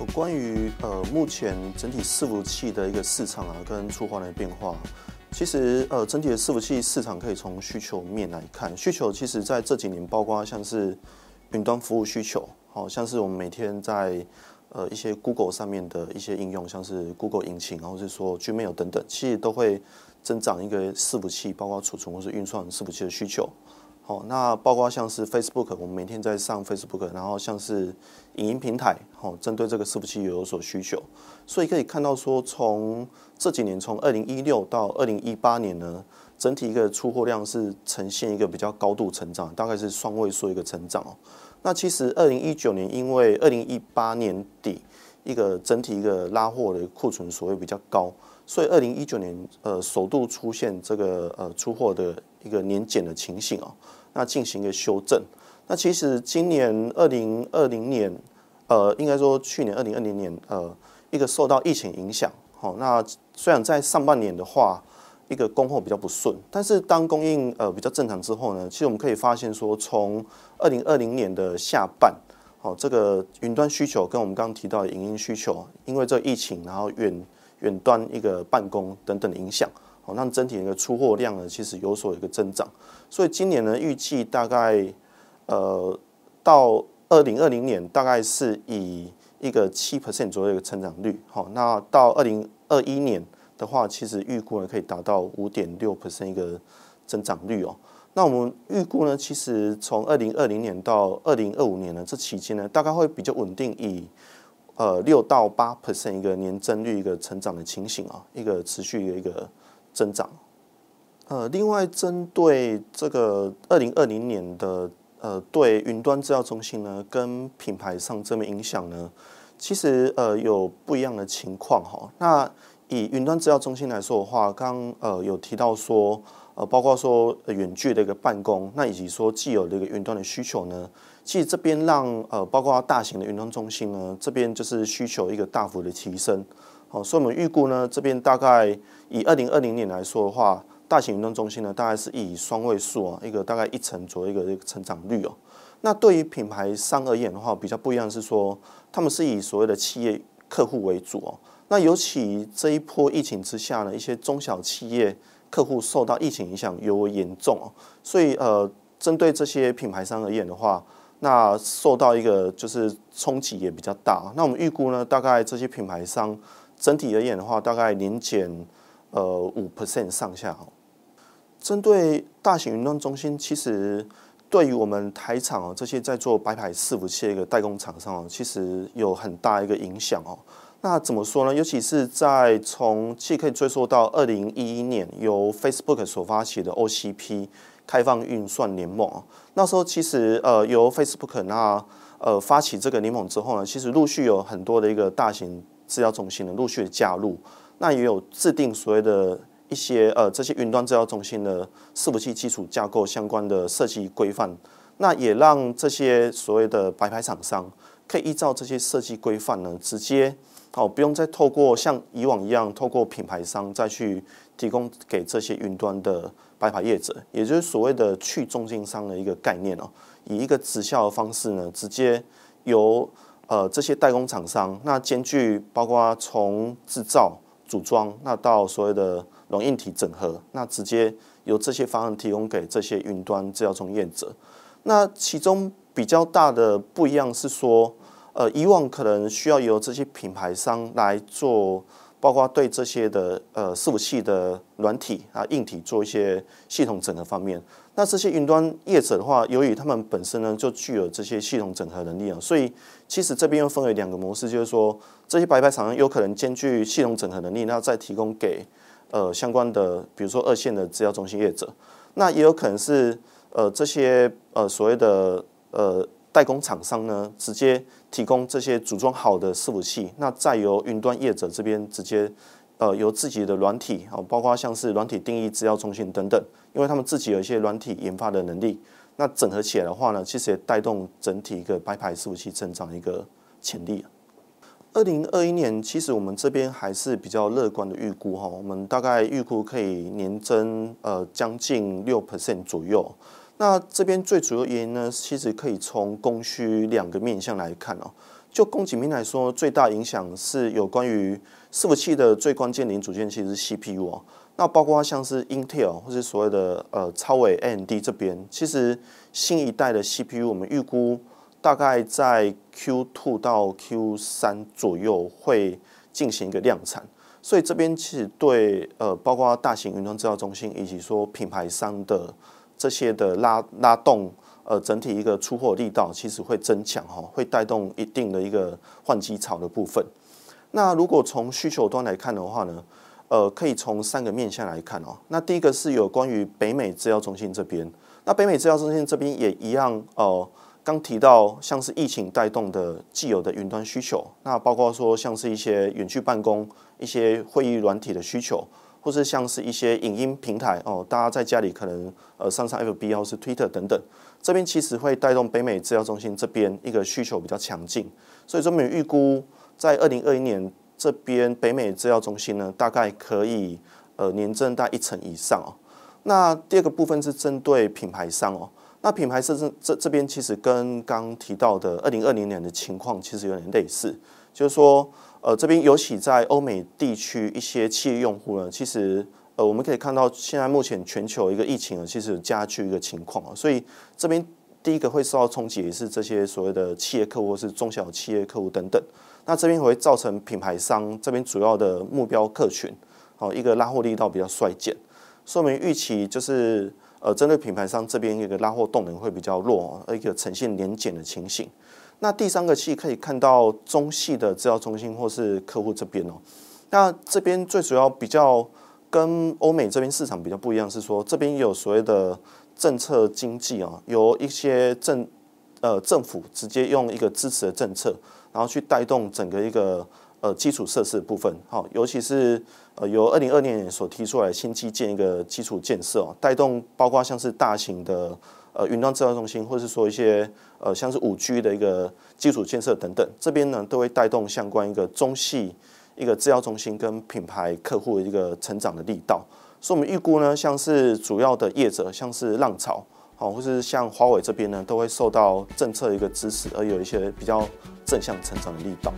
有关于呃目前整体伺服器的一个市场啊，跟出货的变化，其实呃整体的伺服器市场可以从需求面来看，需求其实在这几年，包括像是云端服务需求，好像是我们每天在呃一些 Google 上面的一些应用，像是 Google 引擎，然后是说 Gmail 等等，其实都会增长一个伺服器，包括储存或是运算伺服器的需求。好，那包括像是 Facebook，我们每天在上 Facebook，然后像是影音平台，好，针对这个伺服器有所需求，所以可以看到说，从这几年，从二零一六到二零一八年呢，整体一个出货量是呈现一个比较高度成长，大概是双位数一个成长哦。那其实二零一九年，因为二零一八年底一个整体一个拉货的库存所谓比较高，所以二零一九年呃首度出现这个呃出货的一个年减的情形哦。那进行一个修正。那其实今年二零二零年，呃，应该说去年二零二零年，呃，一个受到疫情影响，好，那虽然在上半年的话，一个供货比较不顺，但是当供应呃比较正常之后呢，其实我们可以发现说，从二零二零年的下半，好，这个云端需求跟我们刚刚提到的影音需求，因为这疫情，然后远远端一个办公等等的影响。哦，让整体的一个出货量呢，其实有所一个增长，所以今年呢，预计大概呃到二零二零年，大概是以一个七 percent 左右一个成长率。好，那到二零二一年的话，其实预估呢可以达到五点六 percent 一个增长率哦。那我们预估呢，其实从二零二零年到二零二五年呢，这期间呢，大概会比较稳定，以呃六到八 percent 一个年增率一个成长的情形啊，一个持续的一个。增长，呃，另外针对这个二零二零年的呃，对云端制造中心呢，跟品牌上这么影响呢，其实呃有不一样的情况哈。那以云端制造中心来说的话，刚呃有提到说，呃，包括说远距的一个办公，那以及说既有的一个云端的需求呢，其实这边让呃，包括大型的云端中心呢，这边就是需求一个大幅的提升。哦，所以我们预估呢，这边大概。以二零二零年来说的话，大型运动中心呢，大概是以双位数啊，一个大概一成左右一个一个成长率哦。那对于品牌商而言的话，比较不一样是说，他们是以所谓的企业客户为主哦。那尤其这一波疫情之下呢，一些中小企业客户受到疫情影响尤为严重哦。所以呃，针对这些品牌商而言的话，那受到一个就是冲击也比较大。那我们预估呢，大概这些品牌商整体而言的话，大概年减。呃，五 percent 上下哦。针对大型云端中心，其实对于我们台厂哦，这些在做白牌伺服器的一个代工厂商哦，其实有很大一个影响哦。那怎么说呢？尤其是在从既可以追溯到二零一一年由 Facebook 所发起的 OCP 开放运算联盟那时候其实呃由 Facebook 那呃发起这个联盟之后呢，其实陆续有很多的一个大型治疗中心呢陆续加入。那也有制定所谓的一些呃这些云端治疗中心的伺服器基础架构相关的设计规范，那也让这些所谓的白牌厂商可以依照这些设计规范呢，直接哦不用再透过像以往一样透过品牌商再去提供给这些云端的白牌业者，也就是所谓的去中间商的一个概念哦，以一个直销的方式呢，直接由呃这些代工厂商，那兼具包括从制造。组装，那到所谓的软硬体整合，那直接由这些方案提供给这些云端制造从业者。那其中比较大的不一样是说，呃，以往可能需要由这些品牌商来做，包括对这些的呃伺服器的软体啊、硬体做一些系统整合方面。那这些云端业者的话，由于他们本身呢就具有这些系统整合能力啊，所以其实这边又分为两个模式，就是说这些白牌厂商有可能兼具系统整合能力，那再提供给呃相关的，比如说二线的资料中心业者，那也有可能是呃这些呃所谓的呃代工厂商呢，直接提供这些组装好的伺服器，那再由云端业者这边直接。呃，由自己的软体啊，包括像是软体定义、资料中心等等，因为他们自己有一些软体研发的能力，那整合起来的话呢，其实也带动整体一个白牌伺服器增长的一个潜力。二零二一年，其实我们这边还是比较乐观的预估哈，我们大概预估可以年增呃将近六 percent 左右。那这边最主要原因呢，其实可以从供需两个面向来看哦。就供给面来说，最大影响是有关于伺服器的最关键零组件，其实是 CPU 哦。那包括像是 Intel 或是所谓的呃超伟 AMD 这边，其实新一代的 CPU 我们预估大概在 Q2 到 Q3 左右会进行一个量产，所以这边其实对呃包括大型云端制造中心以及说品牌商的这些的拉拉动。呃，整体一个出货力道其实会增强哈，会带动一定的一个换机潮的部分。那如果从需求端来看的话呢，呃，可以从三个面向来看哦。那第一个是有关于北美制药中心这边，那北美制药中心这边也一样哦。刚提到像是疫情带动的既有的云端需求，那包括说像是一些远距办公、一些会议软体的需求。或是像是一些影音平台哦，大家在家里可能呃上上 FB 或是 Twitter 等等，这边其实会带动北美制药中心这边一个需求比较强劲，所以这边预估在二零二一年这边北美制药中心呢，大概可以呃年增大一成以上哦。那第二个部分是针对品牌商哦，那品牌商这这这边其实跟刚提到的二零二零年的情况其实有点类似，就是说。呃，这边尤其在欧美地区一些企业用户呢，其实呃，我们可以看到现在目前全球一个疫情呢，其实有加剧一个情况啊，所以这边第一个会受到冲击也是这些所谓的企业客户或是中小企业客户等等，那这边会造成品牌商这边主要的目标客群，哦，一个拉货力道比较衰减，说明预期就是呃，针对品牌商这边一个拉货动能会比较弱，一个呈现年减的情形。那第三个系可以看到中系的制造中心或是客户这边哦，那这边最主要比较跟欧美这边市场比较不一样，是说这边有所谓的政策经济啊，有一些政呃政府直接用一个支持的政策，然后去带动整个一个呃基础设施的部分，好，尤其是呃由二零二年所提出来新基建一个基础建设哦，带动包括像是大型的。呃，云端制造中心，或是说一些呃，像是五 G 的一个基础建设等等，这边呢都会带动相关一个中系一个制造中心跟品牌客户的一个成长的力道。所以，我们预估呢，像是主要的业者，像是浪潮，好，或是像华为这边呢，都会受到政策一个支持，而有一些比较正向成长的力道。